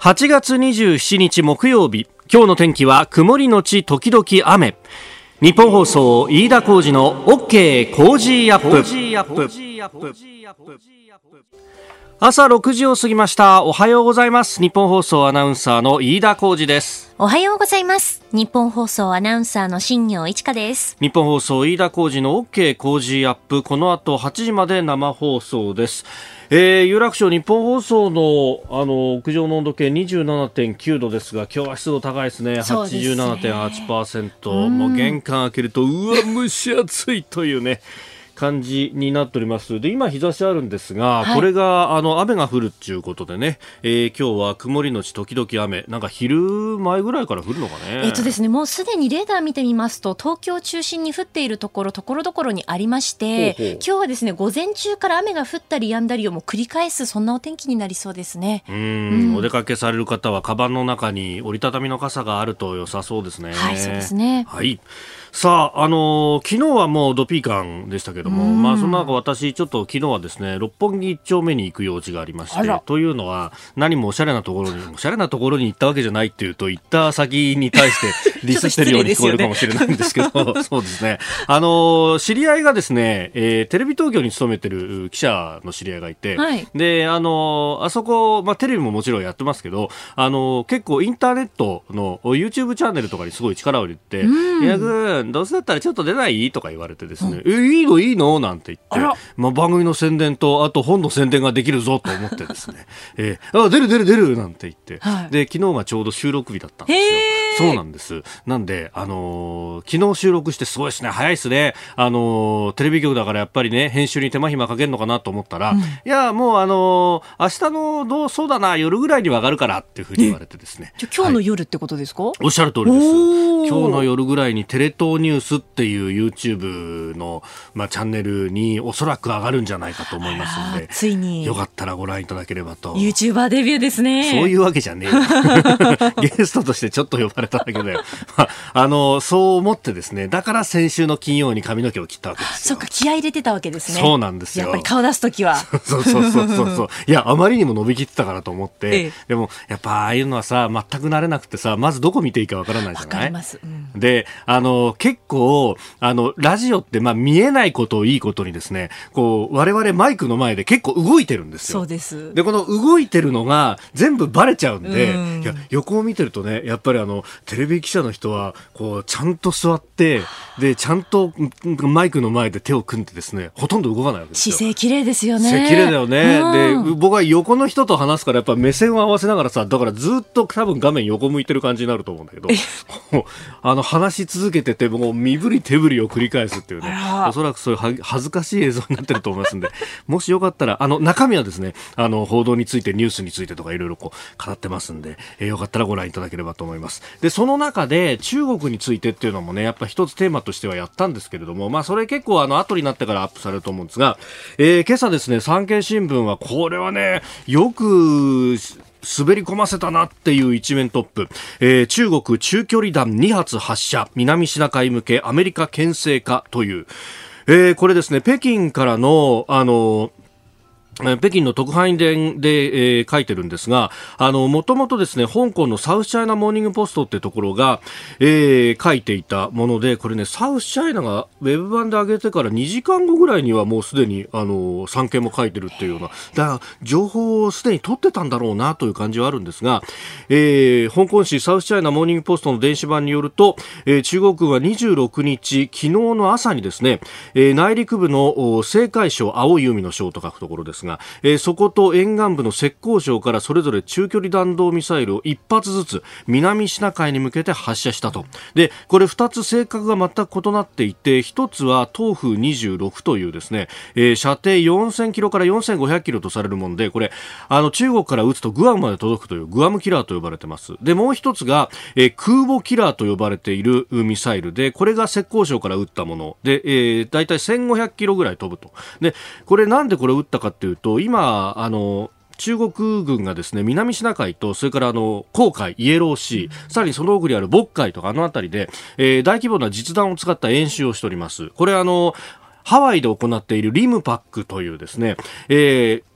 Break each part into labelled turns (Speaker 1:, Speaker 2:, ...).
Speaker 1: 8月27日木曜日。今日の天気は曇りのち時々雨。日本放送飯田浩二の OK コージーアップ。朝6時を過ぎました。おはようございます。ニッポン放送アナウンサーの飯田浩司です。
Speaker 2: おはようございます。ニッポン放送アナウンサーの新行市佳です。
Speaker 1: 日本放送飯田浩二の OK コージーアップ。この後8時まで生放送です。えー、有楽町日本放送のあの屋上の温度計27.9度ですが今日は湿度高いですね。ですね。87.8%もう玄関開けるとうわ蒸し暑いというね感じになっております。で今日差しあるんですが、はい、これがあの雨が降るっていうことでね、えー、今日は曇りのち時々雨。なんか昼前ぐらいから降るのかね。
Speaker 2: えっとですねもうすでにレーダー見てみますと東京を中心に降っているところところどころにありまして今日はですね午前中から雨が降ったり止んだりをもう繰り返すそんなお天気になりそうですね。
Speaker 1: うん、お出かけされる方はカバンの中に折りたたみの傘があると良さそうですね。
Speaker 2: はいそうですね。
Speaker 1: はいさあ、あのー、昨日はもうドピーカンでしたけども、まあ、その中私、ちょっと昨日はですね、六本木一丁目に行く用事がありまして、というのは、何もおしゃれなところに、おしゃれなところに行ったわけじゃないっていうと、行った先に対して ディスってるように聞こえるかもしれないんですけど、そうですね。あのー、知り合いがですね、えー、テレビ東京に勤めてる記者の知り合いがいて、はい、で、あのー、あそこ、まあ、テレビももちろんやってますけど、あの結構インターネットの YouTube チャンネルとかにすごい力を入れて、いや、どうせだったらちょっと出ない？とか言われてですね、うん、え、いいの？いいの？なんて言って、まあ、番組の宣伝と、あと本の宣伝ができるぞと思ってですね、えー、あ、出る出る出るなんて言って、はい、で、昨日がちょうど収録日だったんですよ。そうなんです。なんで、あのー、昨日収録してすごいですね、早いですね。あのー、テレビ局だからやっぱりね、編集に手間暇かけるのかなと思ったら、うん、いや、もうあのー、明日のどう、そうだな、夜ぐらいには上がるからっていうふうに言われてですね。
Speaker 2: じゃ今日の夜ってことですか、はい、
Speaker 1: おっしゃる通りです。今日の夜ぐらいにテレ東ニュースっていう YouTube の、まあ、チャンネルにおそらく上がるんじゃないかと思いますので、
Speaker 2: ついに。
Speaker 1: よかったらご覧いただければと。
Speaker 2: YouTuber デビューですね。
Speaker 1: そういうわけじゃねえ ゲストとしてちょっと呼ばれただけだよ。まあ、あの、そう思ってですね、だから先週の金曜に髪の毛を切ったわけです
Speaker 2: そっか、気合入れてたわけですね。
Speaker 1: そうなんですよ。
Speaker 2: やっぱり顔出すときは。
Speaker 1: そうそうそうそうそう。いや、あまりにも伸びきってたからと思って、ええ、でも、やっぱああいうのはさ、全く慣れなくてさ、まずどこ見ていいかわからないじゃない、うん、で、あの、結構、あの、ラジオって、まあ、見えないことをいいことにですね、こう、我々マイクの前で結構動いてるんですよ。
Speaker 2: そうです。
Speaker 1: で、この動いてるのが全部バレちゃうんで、うん、いや、横を見てるとね、やっぱりあの、テレビ記者の人は、こう、ちゃんと座って、で、ちゃんとマイクの前で手を組んでですね、ほとんど動かないわけです
Speaker 2: よ。姿勢綺麗ですよね。
Speaker 1: 綺麗だよね。うん、で、僕は横の人と話すから、やっぱ目線を合わせながらさ、だからずっと多分画面横向いてる感じになると思うんだけど、あの、話し続けてて、もう身振り手振りを繰り返すっていうね、おそらくそういう恥ずかしい映像になってると思いますんで、もしよかったら、あの、中身はですね、あの、報道について、ニュースについてとかいろいろこう、語ってますんで、えー、よかったらご覧いただければと思います。で、その中で、中国についてっていうのもね、やっぱ一つテーマとしてはやったんですけれども、まあ、それ結構あの、後になってからアップされると思うんですが、えー、今朝ですね、産経新聞は、これはね、よく、滑り込ませたなっていう一面トップ、えー、中国中距離弾2発発射。南シナ海向けアメリカ牽制かという、えー、これですね北京からのあの北京の特派員伝で、えー、書いてるんですが、あの、もともとですね、香港のサウスチャイナモーニングポストってところが、えー、書いていたもので、これね、サウスチャイナがウェブ版で上げてから2時間後ぐらいにはもうすでに、あの、産経も書いてるっていうような、だから情報をすでに取ってたんだろうなという感じはあるんですが、えー、香港紙サウスチャイナモーニングポストの電子版によると、えー、中国軍は26日、昨日の朝にですね、えー、内陸部の青海省、青い海の省と書くところですが、が、えー、そこと沿岸部の浙江省からそれぞれ中距離弾道ミサイルを1発ずつ南シナ海に向けて発射したと。で、これ2つ性格が全く異なっていて、1つは東風26というですね、えー、射程4000キロから4500キロとされるもので、これ、あの中国から撃つとグアムまで届くというグアムキラーと呼ばれてます。で、もう1つが、えー、空母キラーと呼ばれているミサイルで、これが浙江省から撃ったもので、えー、大体1500キロぐらい飛ぶと。で、これなんでこれ撃ったかっていうと、今、あの、中国軍がですね南シナ海とそれからあの黄海、イエローシー、さらにその奥にある渤海とかあの辺りで、えー、大規模な実弾を使った演習をしております。これあのハワイで行っているリムパックというですね、えー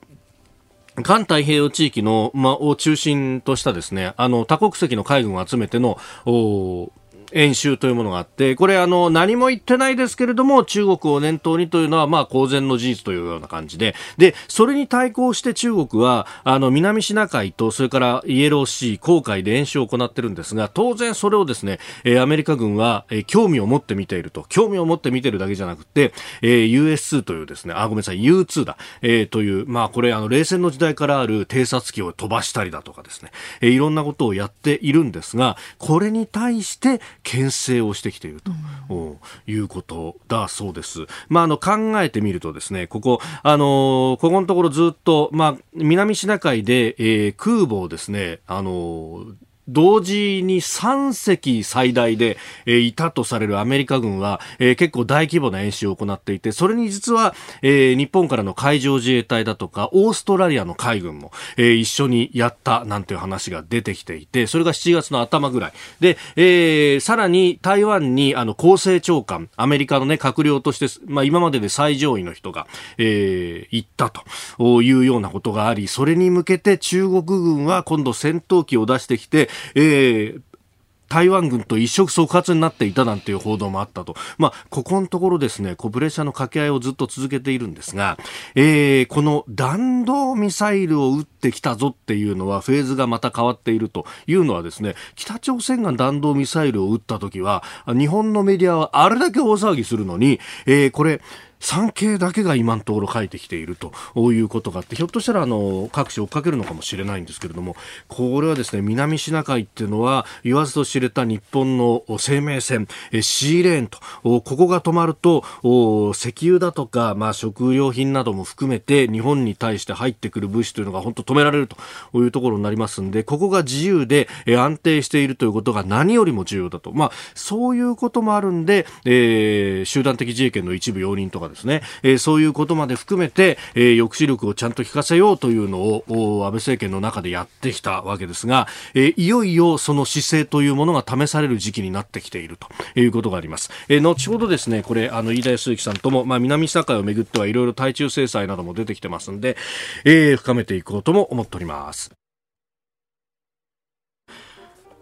Speaker 1: 環太平洋地域の、ま、を中心としたですね、あの、多国籍の海軍を集めての、お演習というものがあって、これあの何も言ってないですけれども、中国を念頭にというのはまあ公然の事実というような感じで、で、それに対抗して中国は、あの南シナ海とそれからイエローシー、航海で演習を行ってるんですが、当然それをですね、えアメリカ軍は、え興味を持って見ていると、興味を持って見てるだけじゃなくて、え US2 というですね、あ、ごめんなさい、U2 だ、えー、という、まあこれあの冷戦の時代からある偵察機を飛ばしたりだとかですね、えいろんなことをやっているんですが、これに対して牽制をしてきていると、うん、いうことだそうです。まあ、あの考えてみるとですね、ここ、あのここのところずっと、まあ、南シナ海で、えー、空母をですね、あの同時に3隻最大で、えー、いたとされるアメリカ軍は、えー、結構大規模な演習を行っていて、それに実は、えー、日本からの海上自衛隊だとか、オーストラリアの海軍も、え一緒にやったなんていう話が出てきていて、それが7月の頭ぐらい。で、えさらに台湾にあの厚生長官、アメリカのね、閣僚として、まあ今までで最上位の人が、え行ったというようなことがあり、それに向けて中国軍は今度戦闘機を出してきて、えー、台湾軍と一触即発になっていたなんていう報道もあったと。まあ、ここのところですね、こうプレッシャーの掛け合いをずっと続けているんですが、えー、この弾道ミサイルを撃ってきたぞっていうのはフェーズがまた変わっているというのはですね、北朝鮮が弾道ミサイルを撃った時は、日本のメディアはあれだけ大騒ぎするのに、えー、これ、産経だけが今のところ書いてきているということがあってひょっとしたらあの各地追っかけるのかもしれないんですけれどもこれはですね南シナ海っていうのは言わずと知れた日本の生命線シーレーンとここが止まると石油だとか、まあ、食料品なども含めて日本に対して入ってくる物資というのが本当止められるというところになりますんでここが自由で安定しているということが何よりも重要だと、まあ、そういうこともあるんで、えー、集団的自衛権の一部容認とかですね、えー、そういうことまで含めて、えー、抑止力をちゃんと効かせようというのを安倍政権の中でやってきたわけですが、えー、いよいよその姿勢というものが試される時期になってきているということがあります。えー、後ほどですね、これ、あの、飯田康之さんとも、まあ、南シナ海をめぐってはいろいろ対中制裁なども出てきてますんで、えー、深めていこうとも思っております。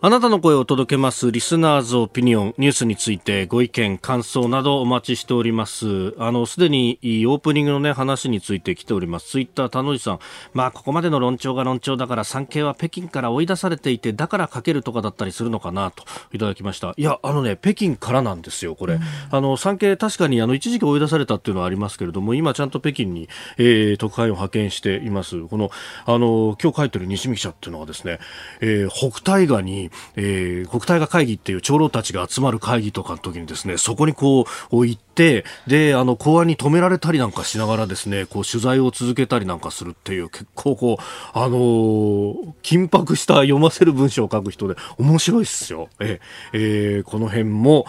Speaker 1: あなたの声を届けますリスナーズオピニオンニュースについてご意見感想などお待ちしております。あのすでにオープニングのね話について来ております。ツイッター田野さん。まあここまでの論調が論調だから産経は北京から追い出されていてだからかけるとかだったりするのかなといただきました。いやあのね北京からなんですよこれ、うん、あの産経確かにあの一時期追い出されたっていうのはありますけれども今ちゃんと北京に、えー、特派員を派遣しています。このあの今日書いてる西見記者っていうのはですね、えー、北大河にえー、国体が会議っていう長老たちが集まる会議とかの時にですね、そこにこう行って、で、あの、公安に止められたりなんかしながらですね、こう取材を続けたりなんかするっていう、結構こう、あのー、緊迫した読ませる文章を書く人で面白いっすよ。ええー、この辺も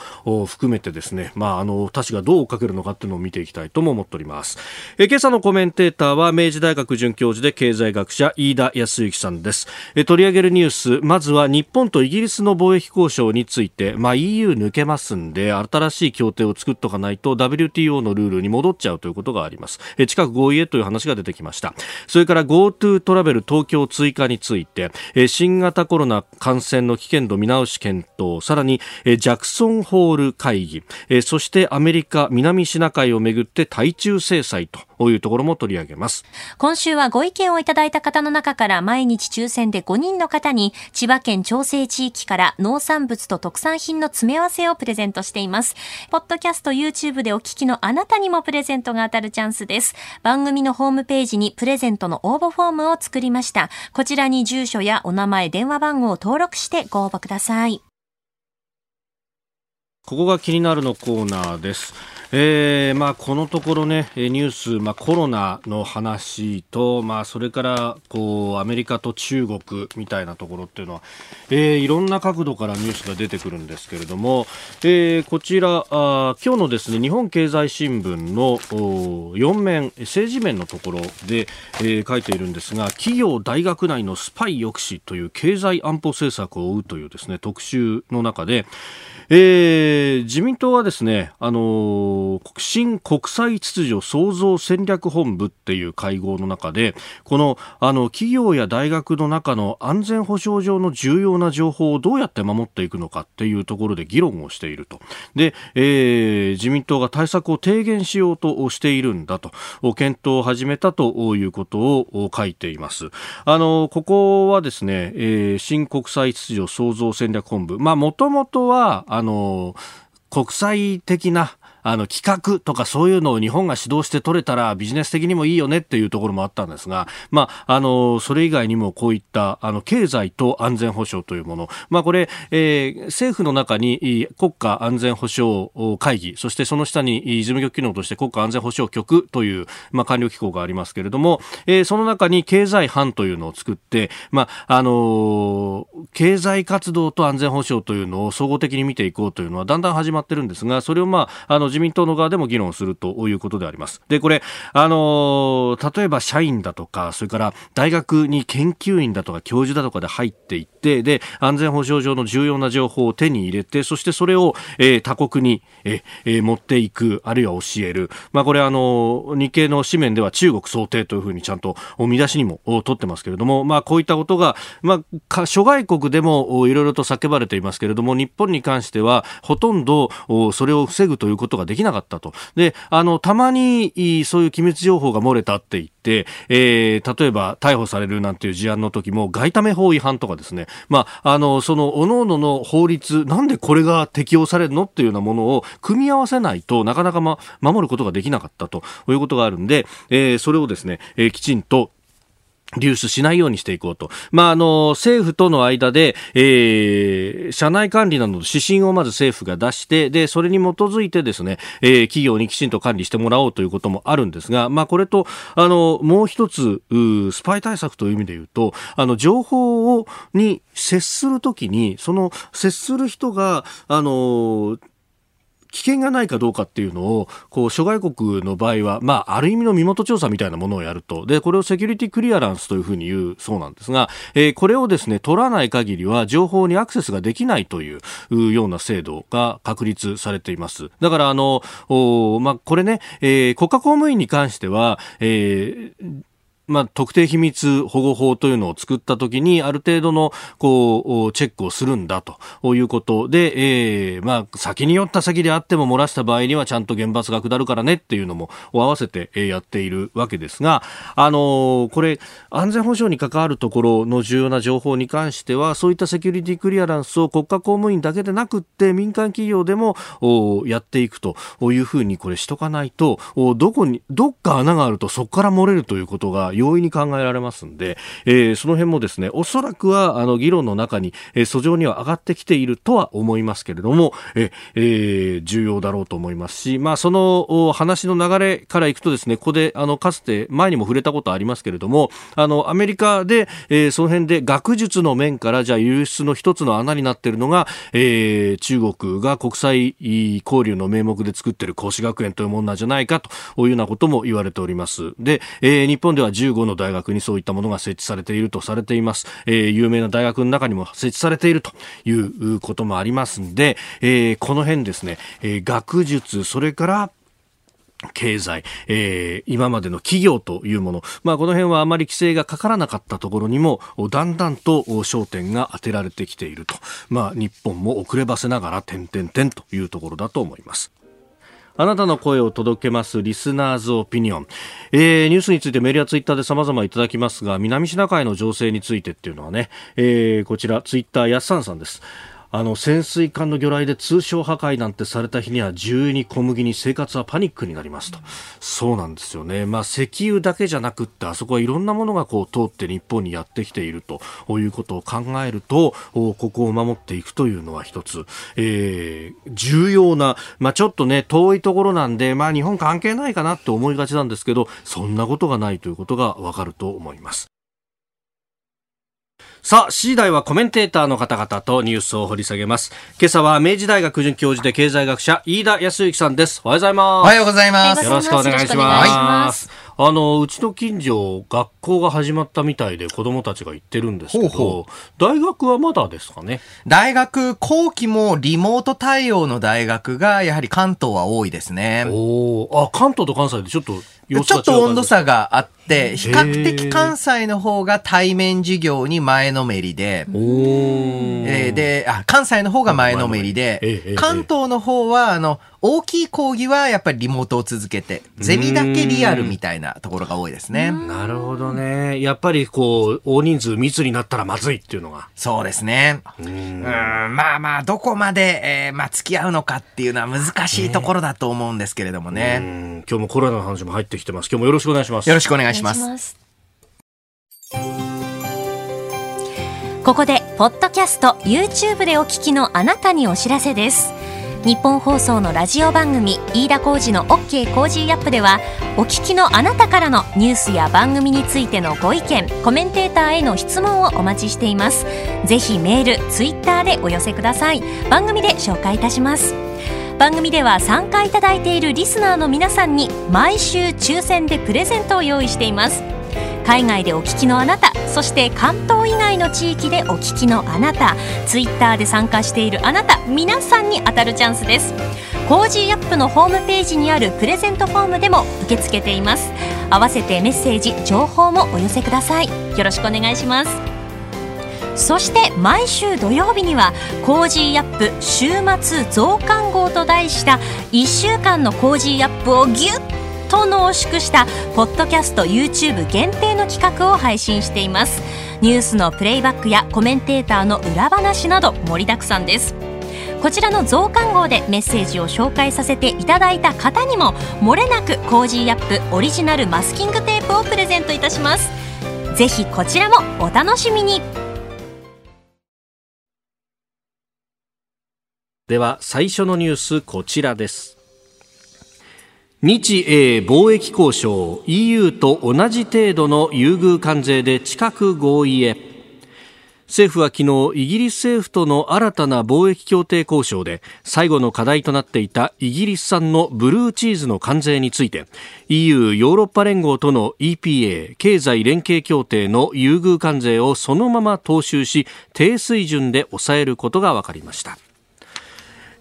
Speaker 1: 含めてですね、まあ、あの、他氏がどう書けるのかっていうのを見ていきたいとも思っております。えー、今朝のコメンテーターは明治大学准教授で経済学者飯田康之さんです。えー、取り上げるニュース、まずは日本とイギリスの貿易交渉について、まあ、EU 抜けますんで、新しい協定を作っとかないと WTO のルールに戻っちゃうということがあります。え近く合意へという話が出てきました。それから GoTo トラベル東京追加について、え新型コロナ感染の危険度見直し検討、さらにえジャクソンホール会議、えそしてアメリカ南シナ海をめぐって対中制裁とこういうところも取り上げます。
Speaker 2: 今週はご意見をいただいた方の中から毎日抽選で5人の方に千葉県調整地域から農産物と特産品の詰め合わせをプレゼントしています。ポッドキャスト YouTube でお聞きのあなたにもプレゼントが当たるチャンスです。番組のホームページにプレゼントの応募フォームを作りました。こちらに住所やお名前、電話番号を登録してご応募ください。
Speaker 1: ここが気になるのコーナーです。えーまあ、このところね、ニュース、まあ、コロナの話と、まあ、それからこうアメリカと中国みたいなところっていうのは、えー、いろんな角度からニュースが出てくるんですけれども、えー、こちらあ今日のですね日本経済新聞の4面政治面のところで、えー、書いているんですが企業大学内のスパイ抑止という経済安保政策を追うというですね特集の中で、えー、自民党はですねあのーの新国際秩序創造戦略本部っていう会合の中でこのあの企業や大学の中の安全保障上の重要な情報をどうやって守っていくのかっていうところで議論をしていると。で、えー、自民党が対策を提言しようとしているんだと検討を始めたということを書いています。あのここはですね、えー、新国際秩序創造戦略本部。まあもともとはあの国際的なあの企画とかそういうのを日本が主導して取れたらビジネス的にもいいよねっていうところもあったんですが、まあ、あのそれ以外にもこういったあの経済と安全保障というもの、まあ、これ、えー、政府の中に国家安全保障会議そしてその下に事務局機能として国家安全保障局という、まあ、官僚機構がありますけれども、えー、その中に経済班というのを作って、まああの経済活動と安全保障というのを総合的に見ていこうというのはだんだん始まってるんですがそれを、まあ、あの自民党の側でも議論するということであります。で、これ、あの例えば社員だとか、それから大学に研究員だとか教授だとかで入っていって、で、安全保障上の重要な情報を手に入れて、そしてそれを、えー、他国に、えー、持っていく、あるいは教える。まあ、これ、あの日経の紙面では中国想定というふうにちゃんと見出しにも取ってますけれども、まあ、こういったことが、まあ、諸外国でもいろいろと叫ばれていますけれども、日本に関しては、ほとんどそれを防ぐということができなかったと。で、あの、たまに、そういう機密情報が漏れたって言って、えー、例えば逮捕されるなんていう事案の時も、外為法違反とかですね、まあ、あの、その、各々の法律、なんでこれが適用されるのっていうようなものを組み合わせないとなかなか、ま、守ることができなかったということがあるんで、えー、それをですね、えー、きちんと流出しないようにしていこうと。まあ、あの、政府との間で、えー、社内管理などの指針をまず政府が出して、で、それに基づいてですね、えー、企業にきちんと管理してもらおうということもあるんですが、まあ、これと、あの、もう一つ、スパイ対策という意味で言うと、あの、情報を、に接するときに、その、接する人が、あの、危険がないかどうかっていうのを、こう、諸外国の場合は、まあ、ある意味の身元調査みたいなものをやると。で、これをセキュリティクリアランスというふうに言うそうなんですが、えー、これをですね、取らない限りは情報にアクセスができないというような制度が確立されています。だから、あのお、まあ、これね、えー、国家公務員に関しては、えーまあ、特定秘密保護法というのを作ったときに、ある程度の、こう、チェックをするんだということで、えー、まあ、先に寄った先であっても漏らした場合にはちゃんと厳罰が下るからねっていうのも合わせてやっているわけですが、あのー、これ、安全保障に関わるところの重要な情報に関しては、そういったセキュリティクリアランスを国家公務員だけでなくって、民間企業でもやっていくというふうにこれしとかないと、どこに、どっか穴があるとそこから漏れるということが容易に考えられますんで、えー、その辺もですね、おそらくはあの議論の中に、えー、訴状には上がってきているとは思いますけれども、ええー、重要だろうと思いますし、まあ、その話の流れからいくとですね、ここであのかつて前にも触れたことありますけれども、あのアメリカで、えー、その辺で学術の面からじゃあ輸出の一つの穴になっているのが、えー、中国が国際交流の名目で作っている孔子学園というものなんじゃないかというようなことも言われております。で、えー、日本では15の大学にそういったものが設置されているとされています。えー、有名な大学の中にも設置されているということもありますんで、えー、この辺ですね、えー、学術、それから経済、えー、今までの企業というもの、まあ、この辺はあまり規制がかからなかったところにもだんだんと焦点が当てられてきていると、まあ、日本も遅ればせながら点々点というところだと思います。あなたの声を届けますリスナーズオピニオン、えー、ニュースについてメールやツイッターで様々いただきますが南シナ海の情勢についてっていうのはね、えー、こちらツイッターやっさんさんです。あの潜水艦の魚雷で通商破壊なんてされた日には重油に小麦に生活はパニックになりますと。そうなんですよね、まあ、石油だけじゃなくってあそこはいろんなものがこう通って日本にやってきているということを考えるとここを守っていくというのは一つ、えー、重要な、まあ、ちょっとね遠いところなんで、まあ、日本関係ないかなって思いがちなんですけどそんなことがないということがわかると思います。さあ、次第はコメンテーターの方々とニュースを掘り下げます。今朝は明治大学准教授で経済学者、飯田康之さんです。おはようございます。
Speaker 3: おはようございます。
Speaker 1: よろしくお願いします。あの、うちの近所、学校が始まったみたいで子供たちが行ってるんですけど、
Speaker 3: ほうほ
Speaker 1: 大学はまだですかね？
Speaker 3: 大学後期もリモート対応の大学がやはり関東は多いですね。
Speaker 1: おお、あ、関東と関西でちょっと
Speaker 3: ちょっと温度
Speaker 1: 差。
Speaker 3: 差があって、比較的関西の方が対面授業に前のめりで、えーで、あ、関西の方が前のめり
Speaker 1: ええ
Speaker 3: で
Speaker 1: ええ、
Speaker 3: 関東の方は、あの、大きい講義はやっぱりリモートを続けて、ゼミだけリアルみたいなところが多いですね。
Speaker 1: なるほどね。やっぱりこう、大人数密になったらまずいっていうのが。
Speaker 3: そうですね。うん、まあまあ、どこまで、えーまあ、付き合うのかっていうのは難しいところだと思うんですけれども
Speaker 1: う
Speaker 3: ね。
Speaker 1: ん今日もコロナの話も入ってきてます。今日もよろしくお願いします。
Speaker 3: よろしくお願いします。
Speaker 2: しますここで、ポッドキャスト、YouTube でお聞きのあなたにお知らせです。ニッポン放送のラジオ番組、飯田浩司の OK Cozy Up では、お聞きのあなたからのニュースや番組についてのご意見、コメンテーターへの質問をお待ちしています。ぜひメール、ツイッターでお寄せください。番組で紹介いたします。番組では参加いただいているリスナーの皆さんに毎週抽選でプレゼントを用意しています。海外でお聞きのあなたそして関東以外の地域でお聞きのあなたツイッターで参加しているあなた皆さんに当たるチャンスです。 Cozy Up のホームページにあるプレゼントフォームでも受け付けています。合わせてメッセージ情報もお寄せください。よろしくお願いします。そして毎週土曜日には Cozy Up 週末増刊号と題した1週間の Cozy Up をギュッと濃縮したポッドキャスト YouTube 限定の企画を配信しています。ニュースのプレイバックやコメンテーターの裏話など盛りだくさんです。こちらの増刊号でメッセージを紹介させていただいた方にも漏れなく Cozy Up オリジナルマスキングテープをプレゼントいたします。ぜひこちらもお楽しみに。
Speaker 1: では最初のニュースこちらです。日英貿易交渉 EU と同じ程度の優遇関税で近く合意へ。政府は昨日イギリス政府との新たな貿易協定交渉で最後の課題となっていたイギリス産のブルーチーズの関税について EU ヨーロッパ連合との EPA 経済連携協定の優遇関税をそのまま踏襲し低水準で抑えることが分かりました。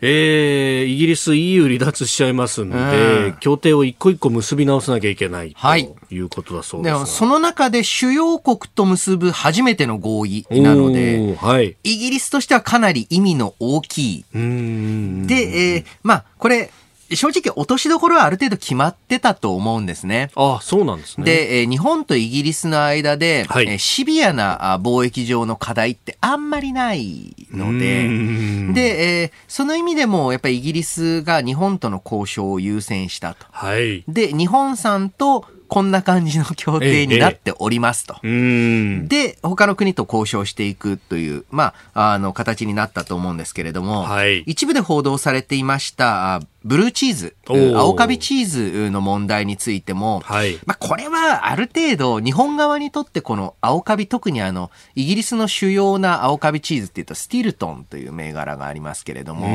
Speaker 1: えー、イギリス EU 離脱しちゃいますんで、
Speaker 3: うん
Speaker 1: 協定を一個一個結び直さなきゃいけない
Speaker 3: はい
Speaker 1: ということだそうで。
Speaker 3: ですも、その中で主要国と結ぶ初めての合意なので、
Speaker 1: はい。
Speaker 3: イギリスとしてはかなり意味の大きい。で、えーまあ、これ、正直落としどころはある程度決まってたと思うんですね。
Speaker 1: あ、そうなんですね。
Speaker 3: で、えー日本とイギリスの間で、
Speaker 1: はい
Speaker 3: えーシビアなあ貿易上の課題ってあんまりないの
Speaker 1: う
Speaker 3: で、
Speaker 1: ん
Speaker 3: で、えーその意味でもやっぱりイギリスが日本との交渉を優先したと。
Speaker 1: はい。
Speaker 3: で、日本産とこんな感じの協定になっておりますと。
Speaker 1: うーん。
Speaker 3: で、他の国と交渉していくという、まあ、あの、形になったと思うんですけれども、
Speaker 1: はい
Speaker 3: 一部で報道されていました、あブルーチーズ青カビチーズの問題についても、
Speaker 1: はい。
Speaker 3: まあ、これはある程度、日本側にとってこの青カビ、特にあの、イギリスの主要な青カビチーズっていうと、スティルトンという銘柄がありますけれども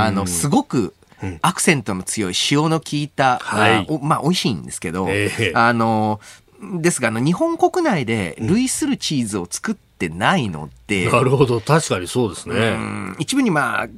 Speaker 3: あの、すごく、アクセントの強い塩の効いた、
Speaker 1: はい
Speaker 3: まあ、美味しいんですけど、
Speaker 1: ええ
Speaker 3: あの、ですが、あの、日本国内で類するチーズを作ってないので、
Speaker 1: なるほど。確かにそうですね。
Speaker 3: うん一部にまあ、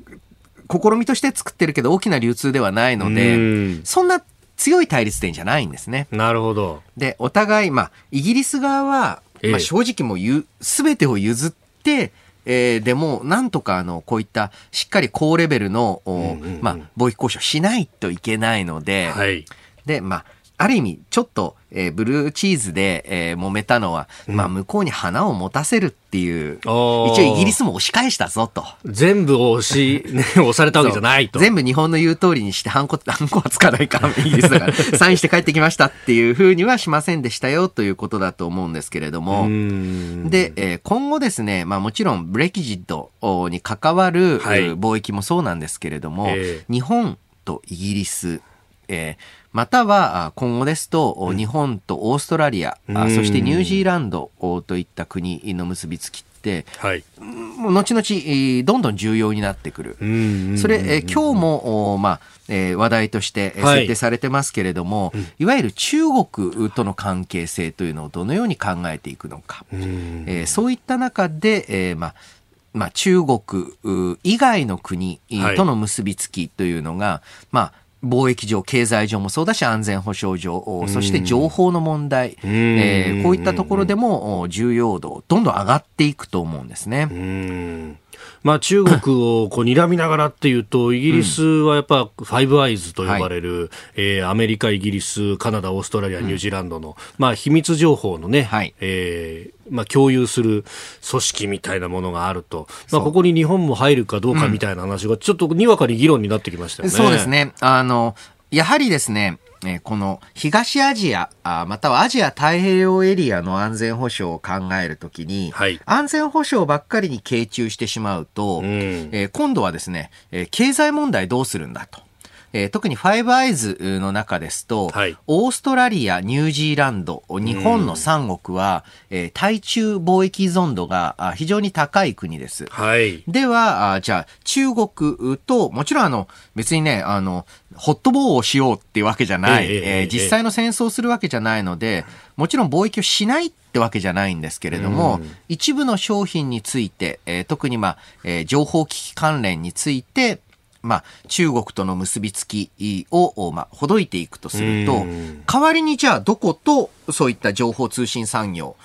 Speaker 3: 試みとして作ってるけど大きな流通ではないので、
Speaker 1: うん
Speaker 3: そんな強い対立点じゃないんですね。
Speaker 1: なるほど。
Speaker 3: で、お互い、まあ、イギリス側は、
Speaker 1: ええ
Speaker 3: まあ、正直もうゆ、すべてを譲って、えーでも、なんとか、あの、こういった、しっかり高レベルの、お
Speaker 1: うんうんうん
Speaker 3: まあ、貿易交渉しないといけないので、
Speaker 1: はい。
Speaker 3: で、まあ、ある意味、ちょっと、えーブルーチーズで、えー揉めたのは、まあ、向こうに花を持たせるっていう、一応イギリスも押し返したぞと。
Speaker 1: 全部押し、ね、押されたわけじゃないと。
Speaker 3: 全部日本の言う通りにして、ハンコ、ハンコはつかないか、イギリスだから、サインして帰ってきましたっていうふうにはしませんでしたよということだと思うんですけれども、
Speaker 1: うん。
Speaker 3: で、えー今後ですね、まあもちろんブレキジットに関わる、
Speaker 1: はい。
Speaker 3: えー貿易もそうなんですけれども、
Speaker 1: え。
Speaker 3: 日本とイギリス、えーまたはあ今後ですと、お日本とオーストラリア、あ
Speaker 1: うん。
Speaker 3: そしてニュージーランドおといった国の結びつきって、
Speaker 1: はい。
Speaker 3: 後々、えーどんどん重要になってくる。
Speaker 1: うん
Speaker 3: それ、えー今日も、おまあ、えー話題として、設定されてますけれども、いわゆる中国との関係性というのをどのように考えていくのか。
Speaker 1: うん
Speaker 3: えーそういった中で、えーまあ、まあ、中国う以外の国
Speaker 1: はい。
Speaker 3: との結びつきというのが、まあ、貿易上、経済上もそうだし、安全保障上、おそして情報の問題、えーこういったところでもお重要度、どんどん上がっていくと思うんですね。
Speaker 1: うんまあ、中国をこう睨みながらっていうと、イギリスはやっぱファイブアイズと呼ばれる、えーアメリカ、イギリス、カナダ、オーストラリア、ニュージーランドの、まあ、秘密情報のね、
Speaker 3: はい
Speaker 1: えーまあ、共有する組織みたいなものがあると、まあ、ここに日本も入るかどうかみたいな話が、ちょっとにわかに議論になってきましたよね。
Speaker 3: そうです。ね。あの、やはりですね、えーこの東アジアあ、またはアジア太平洋エリアの安全保障を考えるときに、
Speaker 1: はい
Speaker 3: 安全保障ばっかりに傾注してしまうと、
Speaker 1: うん
Speaker 3: えー今度はですね、えー経済問題どうするんだと。えー特にファイブアイズの中ですと、
Speaker 1: はい。
Speaker 3: オーストラリア、ニュージーランド、日本の3国は、えー対中貿易依存度があ非常に高い国です。
Speaker 1: はい。
Speaker 3: では、あじゃあ、中国と、もちろんあの、別にね、あの、ホットボーをしようっていうわけじゃない、
Speaker 1: ええええ
Speaker 3: えー実際の戦争をするわけじゃないので、もちろん貿易をしないってわけじゃないんですけれども、
Speaker 1: うん。
Speaker 3: 一部の商品について、えー特にまあ、えー情報機器関連について、まあ、中国との結びつきを、おまあ、ほどいていくとすると
Speaker 1: うん、
Speaker 3: 代わりにじゃあ、どこと、そういった情報通信産業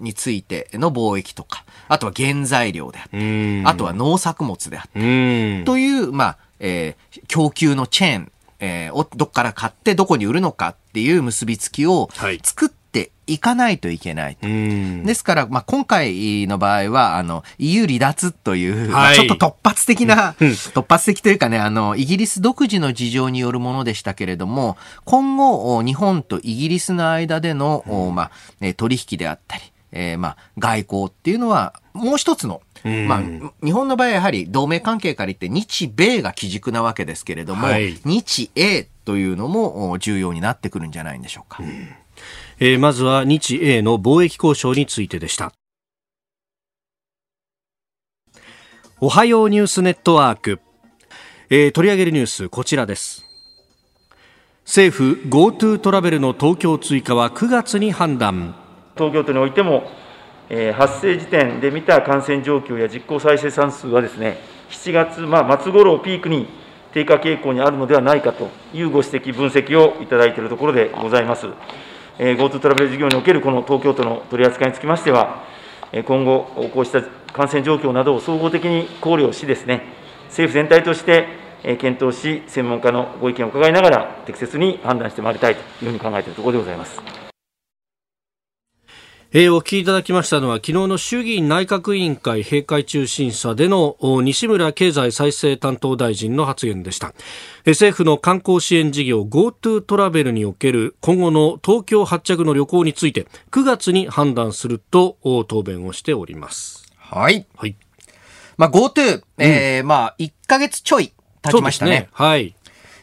Speaker 3: についての貿易とか、あとは原材料であったり
Speaker 1: うん。
Speaker 3: あとは農作物であったり
Speaker 1: うん。
Speaker 3: という、まあ、えー供給のチェーン、えーをどっから買ってどこに売るのかっていう結びつきを
Speaker 1: はい。
Speaker 3: 作っていかないといけない。
Speaker 1: うん。
Speaker 3: ですから、まあ、今回の場合は、あの、EU 離脱という、まあ
Speaker 1: はい
Speaker 3: ちょっと突発的な、
Speaker 1: うん。
Speaker 3: 突発的というかね、あの、イギリス独自の事情によるものでしたけれども、今後、お日本とイギリスの間での、おまあ、ね取引であったり、えーまあ、外交っていうのは、もう一つの、
Speaker 1: うん。
Speaker 3: まあ、日本の場合はやはり同盟関係から言って日米が基軸なわけですけれども、
Speaker 1: はい。
Speaker 3: 日英というのもお重要になってくるんじゃないんでしょうか。
Speaker 1: えーまずは日英の貿易交渉についてでした。おはようニュースネットワーク、えー取り上げるニュースこちらです政府 GoTo トラベルの東京追加は9月に判断
Speaker 4: 東京都においても、えー発生時点で見た感染状況や実効再生産数はですね、7月、まあ、末頃をピークに低下傾向にあるのではないかというご指摘、分析をいただいているところでございます。GoTo トラベル事業におけるこの東京都の取り扱いにつきましては、今後、こうした感染状況などを総合的に考慮しですね、政府全体として検討し、専門家のご意見を伺いながら、適切に判断してまいりたいというふうに考えているところでございます。
Speaker 1: えーお聞きいただきましたのは昨日の衆議院内閣委員会閉会中審査でのお西村経済再生担当大臣の発言でした。えー政府の観光支援事業 GoTo トラベルにおける今後の東京発着の旅行について9月に判断するとお答弁をしております。
Speaker 3: はい。
Speaker 1: はい。
Speaker 3: まあ、GoTo、えーまあ、1ヶ月ちょい経ちましたね。
Speaker 1: そうですはい。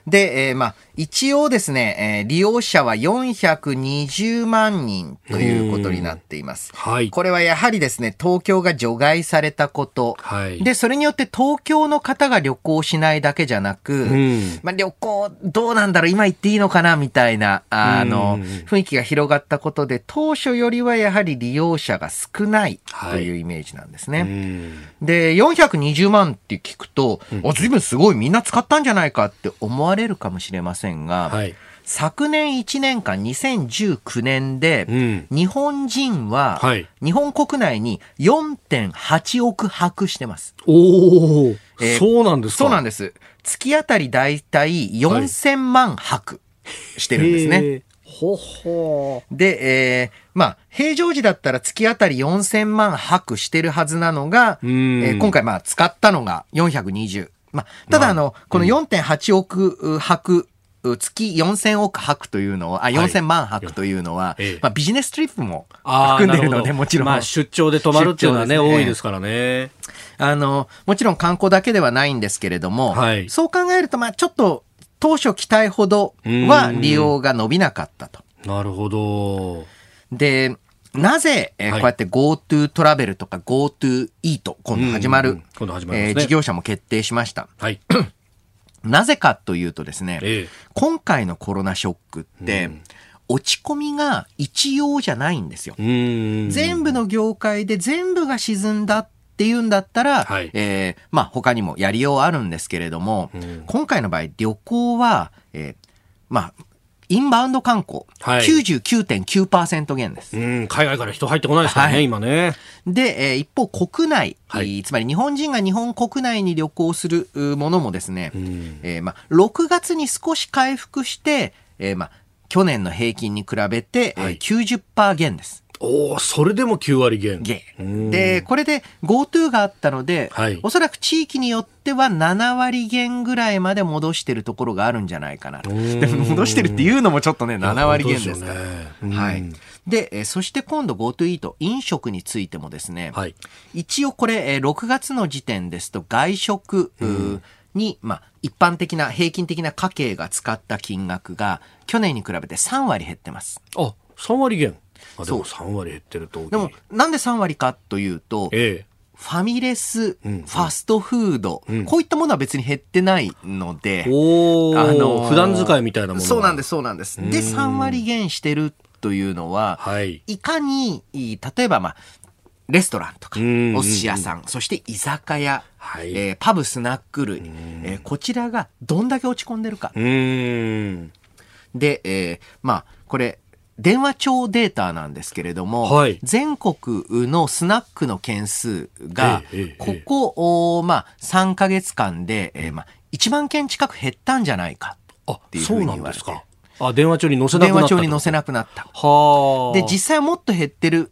Speaker 3: で、えーまあ、一応ですね、えー利用者は420万人ということになっています。
Speaker 1: はい。
Speaker 3: これはやはりですね、東京が除外されたこと。
Speaker 1: はい。
Speaker 3: で、それによって東京の方が旅行しないだけじゃなく、
Speaker 1: うん。
Speaker 3: まあ、旅行どうなんだろう今行っていいのかなみたいな、あの、
Speaker 1: うん
Speaker 3: 雰囲気が広がったことで、当初よりはやはり利用者が少ない
Speaker 1: はい
Speaker 3: というイメージなんです
Speaker 1: う
Speaker 3: ね。
Speaker 1: ん
Speaker 3: で、420万って聞くと、あ、随分すごいみんな使ったんじゃないかって思われるかもしれませんが、
Speaker 1: はい。
Speaker 3: 昨年1年間、2019年で、
Speaker 1: うん。
Speaker 3: 日本人は、
Speaker 1: はい
Speaker 3: 日本国内に4.8億泊してます。
Speaker 1: おお、
Speaker 3: えー
Speaker 1: そうなんですか
Speaker 3: そうなん
Speaker 1: で
Speaker 3: です。月あたりだいたい4000万泊してるんですね。
Speaker 1: ほほ
Speaker 3: で、えーまあ、平常時だったら月あたり4000万泊してるはずなのが、
Speaker 1: うん
Speaker 3: えー今回まあ使ったのが420。まあ、ただあの、この4.8億泊、月4000億泊というのは、あ、4000万泊というのは、
Speaker 1: ええ
Speaker 3: まあビジネストリップも含んでるので、もちろん。
Speaker 1: まあ、出張で泊まるっていうのはね、
Speaker 3: ね
Speaker 1: 多いですからね。
Speaker 3: あの、もちろん観光だけではないんですけれども、
Speaker 1: はい
Speaker 3: そう考えると、まあちょっと当初期待ほどは利用が伸びなかったと。
Speaker 1: なるほど。
Speaker 3: で、なぜ、えー
Speaker 1: はい
Speaker 3: こうやって GoTo トラベルとか GoTo イート、今度始まる、
Speaker 1: うんうん今度始まりますね
Speaker 3: えー事業者も決定しました。
Speaker 1: はい。
Speaker 3: なぜかというとですね、
Speaker 1: ええ。
Speaker 3: 今回のコロナショックって、落ち込みが一様じゃないんですよ。
Speaker 1: うん
Speaker 3: 全部の業界で全部が沈んだっていうんだったら、
Speaker 1: はい
Speaker 3: えーまあ他にもやりようあるんですけれども、
Speaker 1: ん
Speaker 3: 今回の場合旅行は、えーまあ、インバウンド観光、
Speaker 1: はい。
Speaker 3: 99.9%減です。
Speaker 1: うん、海外から人入ってこないですからね、
Speaker 3: はい。
Speaker 1: 今ね。
Speaker 3: で、えー一方国内、
Speaker 1: はい。
Speaker 3: えーつまり日本人が日本国内に旅行するうものもですね、
Speaker 1: ん。
Speaker 3: えーまあ、6月に少し回復して、えーまあ、去年の平均に比べて、えー
Speaker 1: はい。
Speaker 3: 90%減です。
Speaker 1: おおそれでも9割減。
Speaker 3: 減
Speaker 1: うん
Speaker 3: で、これで GoTo があったので、
Speaker 1: はい
Speaker 3: おそらく地域によっては7割減ぐらいまで戻してるところがあるんじゃないかなと。
Speaker 1: うん
Speaker 3: でも戻してるっていうのもちょっとね、7割減ですから。
Speaker 1: ねうん
Speaker 3: はい。で、えーそして今度 GoTo イート、飲食についてもですね、
Speaker 1: はい。
Speaker 3: 一応これ、えー6月の時点ですと外食、に、まあ、一般的な平均的な家計が使った金額が去年に比べて3割減ってます。
Speaker 1: あ、3割減。あ、でも
Speaker 3: そ
Speaker 1: 3割減ってると。
Speaker 3: でも、なんで3割かというと、
Speaker 1: え
Speaker 3: ファミレス、
Speaker 1: うん
Speaker 3: ファストフード、
Speaker 1: うん
Speaker 3: こういったものは別に減ってないのであのー
Speaker 1: 普段使いみたいなもの。
Speaker 3: そうなんですす、そうなんです。で、
Speaker 1: うん
Speaker 3: 3割減してるというのは、
Speaker 1: はい。
Speaker 3: いかに、例えば、まあ、レストランとか、
Speaker 1: うん
Speaker 3: お寿司屋さん、そして居酒屋、
Speaker 1: はい
Speaker 3: えーパブ、スナック類、えーこちらがどんだけ落ち込んでるか。
Speaker 1: うーん。
Speaker 3: で、えーまあ、これ、電話帳データなんですけれども、
Speaker 1: はい
Speaker 3: 全国のスナックの件数がここ、まあ、3ヶ月間で、えーまあ、1万件近く減ったんじゃないか。
Speaker 1: あ
Speaker 3: ていうふ
Speaker 1: そうう
Speaker 3: に言われて
Speaker 1: なんですか。あ、電話帳に載せなく
Speaker 3: 電
Speaker 1: なった
Speaker 3: 話帳に載せなくなった。
Speaker 1: はあ。
Speaker 3: で、実際はもっと減ってる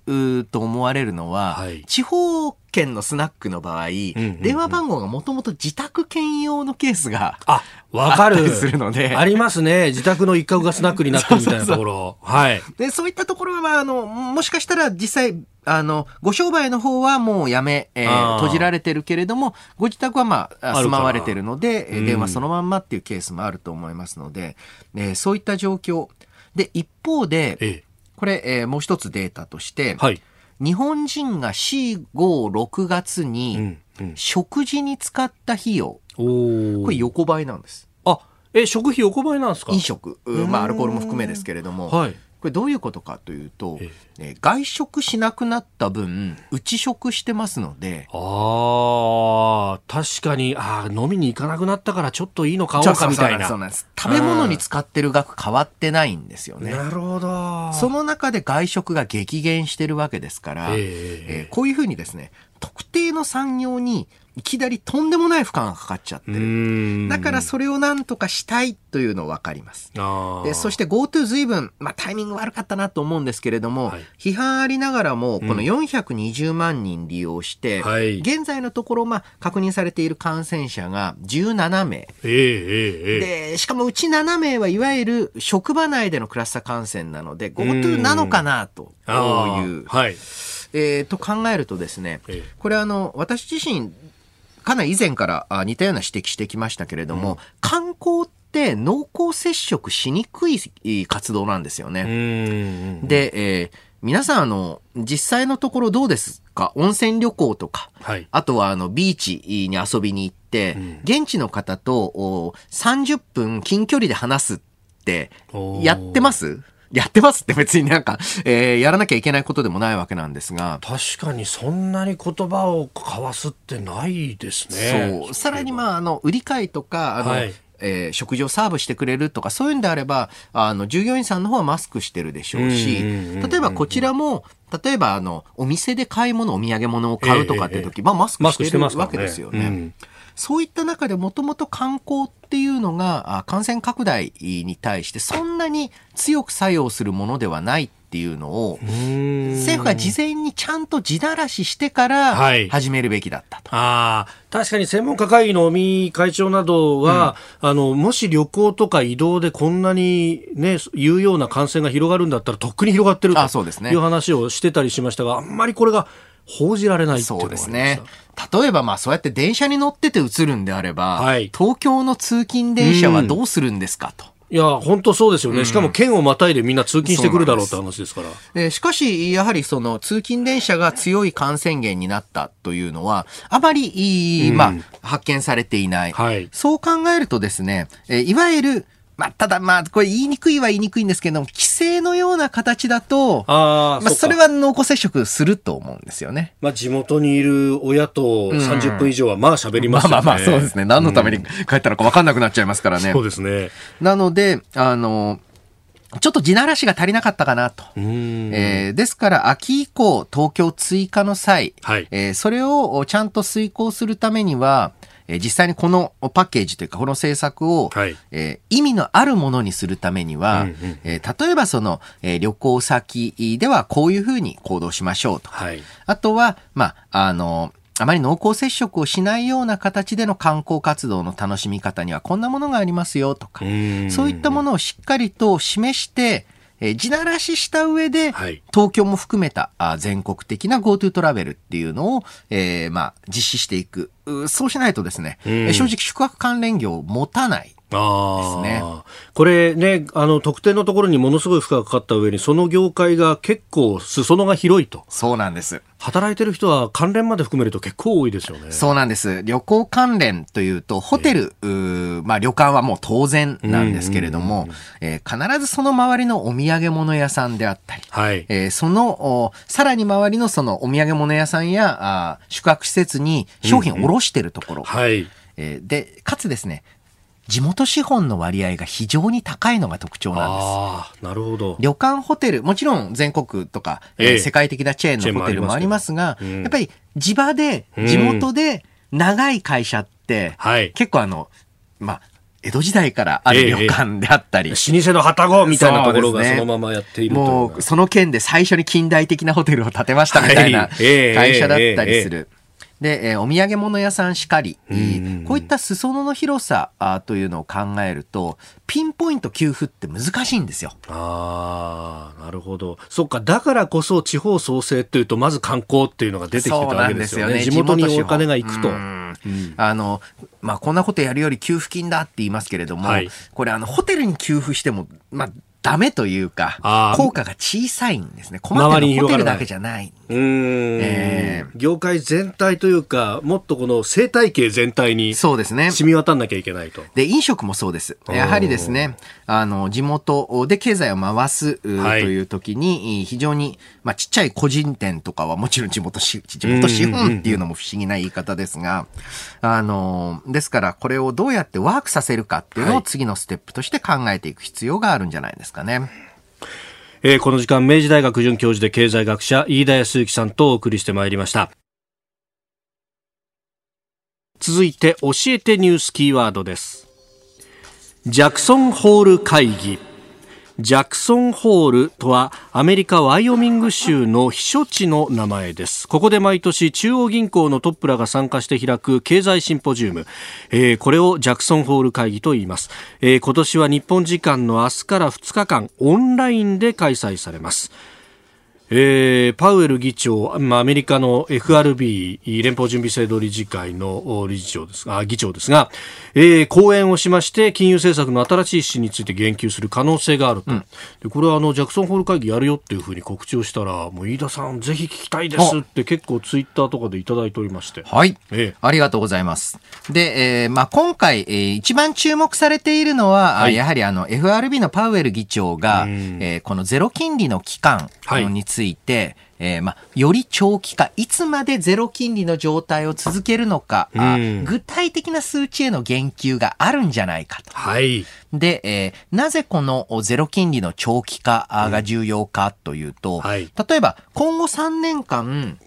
Speaker 3: と思われるのは、
Speaker 1: はい
Speaker 3: 地方圏のスナックの場合、
Speaker 1: んうん
Speaker 3: 電話番号がもともと自宅兼用のケースが、
Speaker 1: あ、わかる。
Speaker 3: するので
Speaker 1: ありますね。自宅の一角がスナックになってるみたいなところ。はい。
Speaker 3: で、そういったところは、まあ、あの、もしかしたら実際、あの、ご商売の方はもうやめ、えー閉じられてるけれども、ご自宅はまあ、住まわれてるので、えー
Speaker 1: うん
Speaker 3: 電話そのまんまっていうケースもあると思いますので、えーそういった状況。で、一方で、
Speaker 1: え
Speaker 3: これ、えーもう一つデータとして、
Speaker 1: え。はい。
Speaker 3: 日本人が4、5、6月
Speaker 1: う
Speaker 3: に。食事に使った費用。これ横ばいなんです。
Speaker 1: あ、え、食費横ばいなんですか？
Speaker 3: 飲食、まあアルコールも含めですけれども、
Speaker 1: はい。
Speaker 3: これどういうことかというと
Speaker 1: え、
Speaker 3: えー外食しなくなった分、内食してますので、
Speaker 1: ああ、確かに、ああ、飲みに行かなくなったからちょっといいの買おうかみたいな。
Speaker 3: そうなんです。食べ物に使ってる額変わってないんですよね。
Speaker 1: なるほど。
Speaker 3: その中で外食が激減してるわけですから、
Speaker 1: ええ
Speaker 3: えーこういうふうにですね、特定の産業にいきなりとんでもない負荷がかかっちゃって
Speaker 1: う
Speaker 3: る。
Speaker 1: ーん。
Speaker 3: だからそれをなんとかしたいというの分かります。でそして GoTo 随分、まあ、タイミング悪かったなと思うんですけれども、
Speaker 1: はい
Speaker 3: 批判ありながらも、この420万人利用して、
Speaker 1: はい
Speaker 3: 現在のところ、まあ、確認されている感染者が17名。
Speaker 1: ええええええ。
Speaker 3: で、しかもうち7名はいわゆる職場内でのクラスター感染なので、GoTo なのかなと
Speaker 1: ああ
Speaker 3: いう、
Speaker 1: はい。
Speaker 3: えーと考えるとですね、
Speaker 1: ええ
Speaker 3: これあの、私自身、かなり以前からあ似たような指摘してきましたけれども、観光って濃厚接触しにくい活動なんですよ
Speaker 1: う
Speaker 3: ね。で、えー皆さんあの、実際のところどうですか？温泉旅行とか、
Speaker 1: はい。
Speaker 3: あとはあの、ビーチに遊びに行って、
Speaker 1: うん。
Speaker 3: 現地の方とお30分近距離で話すって、やってます？やってますって別になんか、えーやらなきゃいけないことでもないわけなんですが、
Speaker 1: 確かにそんなに言葉を交わすってないですね。
Speaker 3: そう。さらにまあ、あの、売り買いとか、あの、
Speaker 1: はい。
Speaker 3: えー食事をサーブしてくれるとか、そういうんであれば、あの、従業員さんの方はマスクしてるでしょうし例えばこちらも、例えばあの、お店で買い物、お土産物を買うとかって時、まあマスク
Speaker 1: マスク
Speaker 3: してるわけですよね。
Speaker 1: うん
Speaker 3: そういった中でもともと観光っていうのがあ感染拡大に対してそんなに強く作用するものではないっていうのを、政府が事前にちゃんと地ならししてから
Speaker 1: はい。
Speaker 3: 始めるべきだったと。
Speaker 1: ああ、確かに専門家会議の尾身会長などは、あの、もし旅行とか移動でこんなにね、いうような感染が広がるんだったら、とっくに広がってると
Speaker 3: あそうですね。
Speaker 1: いう話をしてたりしましたが、あんまりこれが報じられないっていう
Speaker 3: そうですね。例えばまあそうやって電車に乗ってて映るんであれば、
Speaker 1: はい
Speaker 3: 東京の通勤電車はどうするんですかと。
Speaker 1: いや、本当そうですよね。しかも県をまたいでみんな通勤してくるだろうって話ですから。
Speaker 3: えーしかし、やはりその通勤電車が強い感染源になったというのは、あまりいい、まあ、発見されていない。
Speaker 1: はい
Speaker 3: そう考えるとですね、えーいわゆる、まあ、ただまあ、これ言いにくいは言いにくいんですけども、規制のような形だと、
Speaker 1: ああ、
Speaker 3: まあ、それは濃厚接触すると思うんですよね。
Speaker 1: まあ、地元にいる親と30分以上はまあ喋りますよね。
Speaker 3: まあまあまあ、そうですね。何のために帰ったのか分かんなくなっちゃいますからね。
Speaker 1: そうですね。
Speaker 3: なので、あの、ちょっと地ならしが足りなかったかなと。
Speaker 1: うーん。
Speaker 3: えーですから、秋以降、東京追加の際、
Speaker 1: はい
Speaker 3: えーそれをちゃんと遂行するためには、えー実際にこのパッケージというか、この政策を、
Speaker 1: はい。
Speaker 3: えー意味のあるものにするためには、
Speaker 1: うんうん
Speaker 3: えー例えばその、えー旅行先ではこういうふうに行動しましょうと。か、
Speaker 1: はい。
Speaker 3: あとは、まあ、あの、あまり濃厚接触をしないような形での観光活動の楽しみ方にはこんなものがありますよとか、
Speaker 1: ん
Speaker 3: そういったものをしっかりと示して、えー地ならしした上で、
Speaker 1: はい
Speaker 3: 東京も含めたあ全国的な GoTo トラベルっていうのを、えーまあ、実施していく。うそうしないとですね、正直宿泊関連業を持たない。
Speaker 1: ああ、
Speaker 3: ですね
Speaker 1: これね、あの、特定のところにものすごい負荷がかかった上に、その業界が結構裾野が広いと。
Speaker 3: そうなんです。
Speaker 1: 働いてる人は関連まで含めると結構多いですよね。
Speaker 3: そうなんです。旅行関連というと、ホテル、うーまあ旅館はもう当然なんですけれども、えー必ずその周りのお土産物屋さんであったり、
Speaker 1: はい。
Speaker 3: えーその、おさらに周りのそのお土産物屋さんやあー宿泊施設に商品を卸しているところ、
Speaker 1: はい。
Speaker 3: えーで、かつですね、地元資本の割合が非常に高いのが特徴なんです。
Speaker 1: ああ、なるほど。
Speaker 3: 旅館ホテル、もちろん全国とか、えー
Speaker 1: ええ
Speaker 3: 世界的なチェーンのホテルもありますが、
Speaker 1: すうん。
Speaker 3: やっぱり地場で、地元で長い会社って、
Speaker 1: はい。
Speaker 3: 結構あの、まあ、江戸時代からある
Speaker 1: ええ
Speaker 3: 旅館であったり、
Speaker 1: 老舗の旅籠みたいなところが
Speaker 3: そ
Speaker 1: のままやっている
Speaker 3: もうその県で最初に近代的なホテルを建てましたみたいな会社だったりする。で、えーお土産物屋さんしかり、こういった裾野の広さあというのを考えると、ピンポイント給付って難しいんですよ。
Speaker 1: ああ、なるほど。そっか、だからこそ地方創生っていうと、まず観光っていうのが出てきてたわけですよね。地元にお金が行くと。
Speaker 3: うんあの、まあ、こんなことやるより給付金だって言いますけれども、
Speaker 1: はい
Speaker 3: これあの、ホテルに給付しても、まあ、ダメというか効果が小さいんですね。困ってるのはホテルだけじゃない。
Speaker 1: うーん、
Speaker 3: え
Speaker 1: 業界全体というか、もっとこの生態系全体に
Speaker 3: そうですね。
Speaker 1: 染み渡んなきゃいけないと。
Speaker 3: で、飲食もそうです。やはりですね、あの、地元で経済を回す、という時に、非常に、まあ、ちっちゃい個人店とかはもちろん地元し、地元資本っていうのも不思議な言い方ですが、あの、ですからこれをどうやってワークさせるかっていうの
Speaker 1: はい
Speaker 3: を次のステップとして考えていく必要があるんじゃないですかね。
Speaker 1: えーこの時間、明治大学准教授で経済学者、飯田康之さんとお送りしてまいりました。続いて、教えてニュースキーワードです。ジャクソンホール会議。ジャクソンホールとはアメリカワイオミング州の避暑地の名前です。ここで毎年中央銀行のトップらが参加して開く経済シンポジウム。えーこれをジャクソンホール会議と言います。えー今年は日本時間の明日から2日間オンラインで開催されます。えーパウエル議長、まあアメリカの FRB 連邦準備制度理事会のお理事長ですが、議長ですが、えー講演をしまして金融政策の新しい指針について言及する可能性があると。でこれはあのジャクソンホール会議やるよっていうふうに告知をしたら、もう飯田さんぜひ聞きたいですって結構ツイッターとかでいただいておりまして。
Speaker 3: はい。
Speaker 1: ええ
Speaker 3: ありがとうございます。で、えーまあ、今回、えー一番注目されているのは、あ
Speaker 1: はい
Speaker 3: やはりあの、FRB のパウエル議長が、
Speaker 1: うん
Speaker 3: えーこのゼロ金利の期間
Speaker 1: はい
Speaker 3: について、えーまあ、より長期化、いつまでゼロ金利の状態を続けるのか、あ
Speaker 1: うん。
Speaker 3: 具体的な数値への言及があるんじゃないかと。
Speaker 1: はい。
Speaker 3: で、えーなぜこのゼロ金利の長期化あが重要かというと、
Speaker 1: はい。
Speaker 3: 例えば今後3年間、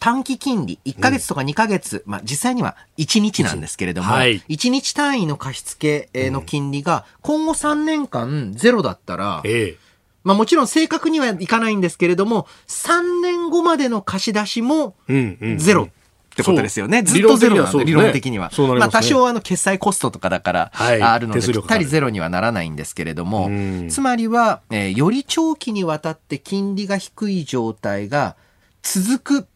Speaker 3: 短期金利、1ヶ月とか2ヶ月、まあ実際には1日なんですけれども、
Speaker 1: はい。
Speaker 3: 1日単位の貸付えーの金利が今後3年間ゼロだったら、
Speaker 1: ええ
Speaker 3: まあもちろん正確にはいかないんですけれども、3年後までの貸し出しもゼロ。ってことですよね。ずっとゼロなんで、理
Speaker 1: 理論
Speaker 3: 論的には。
Speaker 1: ますね。
Speaker 3: まあ多少あの決済コストとかだから、
Speaker 1: はい。
Speaker 3: あるので、ぴったりゼロにはならないんですけれども
Speaker 1: うん、
Speaker 3: つまりは、えーより長期にわたって金利が低い状態が続く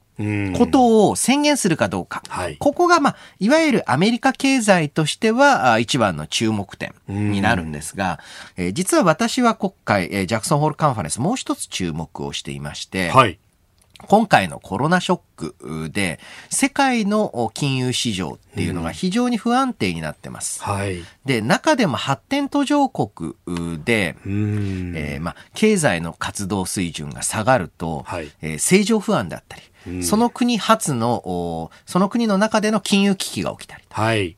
Speaker 3: ことを宣言するかどうか。はい、ここが、まあ、いわゆるアメリカ経済としては一番の注目点になるんですが、えー、実は私は今回、えー、ジャクソンホールカンファレンスもう一つ注目をしていまして、はい。今回のコロナショックで、世界の金融市場っていうのが非常に不安定になってます。うん、はい。で、中でも発展途上国で、えー、まあ、経済の活動水準が下がると、はい、えー、政情不安だったり、その国発の、その国の中での金融危機が起きたり。はい。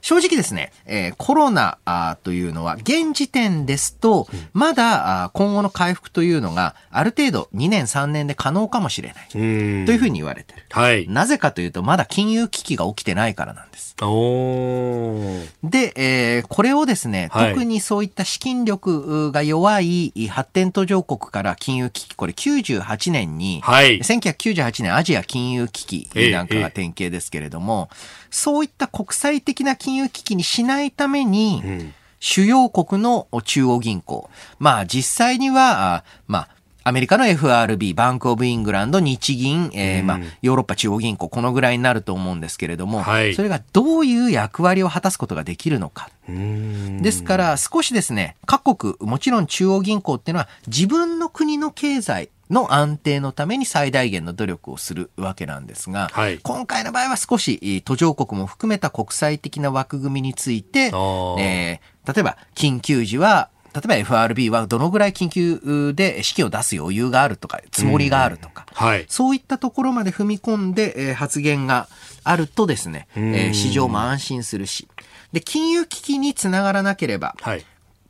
Speaker 3: 正直ですね、えー、コロナというのは現時点ですと、まだ今後の回復というのがある程度2年3年で可能かもしれない。というふうに言われてる。はい。なぜかというと、まだ金融危機が起きてないからなんです。で、えー、これをですね、特にそういった資金力が弱い発展途上国から金融危機、これ98年に、はい、1998年アジア金融危機なんかが典型ですけれども、ええそういった国際的な金融危機にしないために、うん、主要国の中央銀行、まあ実際には、まあアメリカの FRB、バンクオブイングランド、日銀、えー、まあ、ヨーロッパ中央銀行、このぐらいになると思うんですけれども、はい、それがどういう役割を果たすことができるのか。ですから、少しですね、各国、もちろん中央銀行っていうのは、自分の国の経済、の安定のために最大限の努力をするわけなんですが、はい、今回の場合は少し途上国も含めた国際的な枠組みについて、えー、例えば緊急時は例えば FRB はどのぐらい緊急で資金を出す余裕があるとか、つもりがあるとか、はい、そういったところまで踏み込んで、えー、発言があるとですね、えー、市場も安心するし、で、金融危機につながらなければ、はい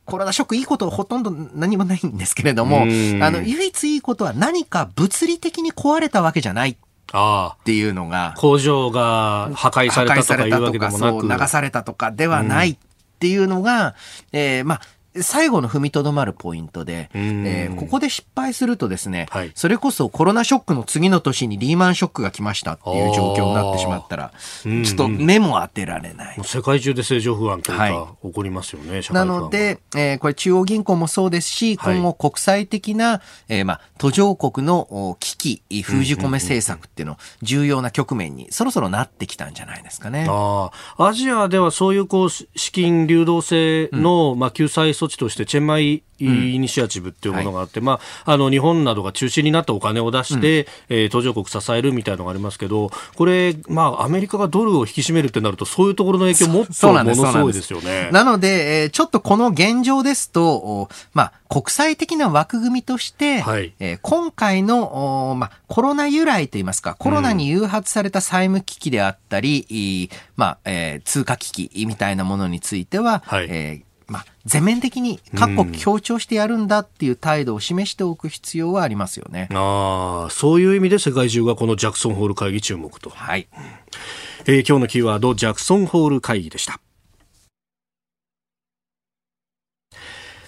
Speaker 3: コロナショックいいことほとんど何もないんですけれども、あの、唯一いいことは何か物理的に壊れたわけじゃないっていうのが。
Speaker 1: 工場が破壊されたとかいうわけでもなく。
Speaker 3: 流されたとかではないっていうのが、えー、まあ、最後の踏みとどまるポイントで、えー、ここで失敗するとですね、はい、それこそコロナショックの次の年にリーマンショックが来ましたっていう状況になってしまったら、ちょっと目も当てられない。
Speaker 1: 世界中で正常不安というか、はい、起こりますよね、
Speaker 3: なので、えー、これ中央銀行もそうですし、今後国際的な、えー、まあ、途上国の危機、封じ込め政策っていうの、重要な局面にそろそろなってきたんじゃないですかね。
Speaker 1: あアジアではそういうこう資金流動性の、うん、まあ、救済措置としてチェンマイイニシアチブっていうものがあって、うん。はい、まあ、あの日本などが中心になったお金を出して、うん、えー、途上国支えるみたいなのがありますけど、これ、まあ、アメリカがドルを引き締めるってなると、そういうところの影響もっとものすごいです。よね。
Speaker 3: なので、えー、ちょっとこの現状ですと、まあ、国際的な枠組みとして、はい、えー、今回の、まあ、コロナ由来といいますか、コロナに誘発された債務危機であったり、うん、まあ、えー、通貨危機みたいなものについては、はい、えーまあ、全面的に各国強調してやるんだっていう態度を示しておく必要はありますよね。
Speaker 1: ああ、そういう意味で世界中がこのジャクソンホール会議注目と。はい。えー、今日のキーワード、ジャクソンホール会議でした。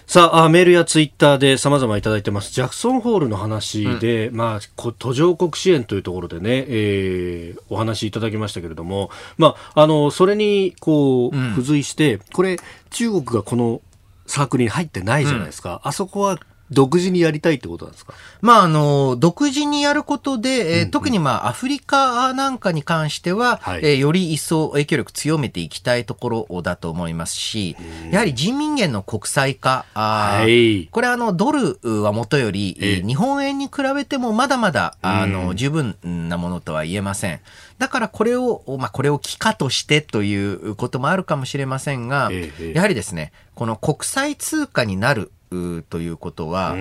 Speaker 1: さあ、メールやツイッターで様々いただいてます。ジャクソンホールの話で、うん、まあ、途上国支援というところでね、えー、お話いただきましたけれども、まあ、あの、それに、こう、付随して、うん、これ、中国がこのサークルに入ってないじゃないですか。うん、あそこは独自にやりたいってことなんですか？
Speaker 3: まあ、あの、独自にやることで、えー、特にまあ、アフリカなんかに関しては、はい、えー、より一層影響力強めていきたいところだと思いますし、やはり人民元の国際化、あはい、これあの、ドルはもとより、えー、日本円に比べてもまだまだ、あの、十分なものとは言えません。だからこれを、まあ、これを機化としてということもあるかもしれませんが、えー、やはりですね、この国際通貨になるということは、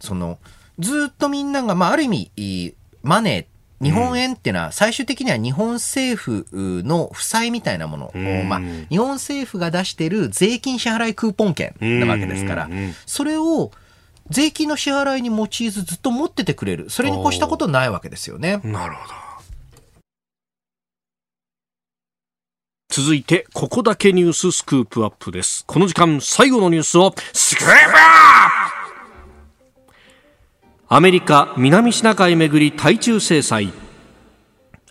Speaker 3: そのずっとみんなが、まあ、ある意味マネー日本円っていうのは最終的には日本政府の負債みたいなものを、まあ、日本政府が出している税金支払いクーポン券なわけですから、それを税金の支払いに用いずずっと持っててくれる。それに越したことないわけですよね。
Speaker 1: なるほど。続いて、ここだけニューススクープアップです。この時間、最後のニュースを、スクープアップアメリカ、南シナ海めぐり対中制裁。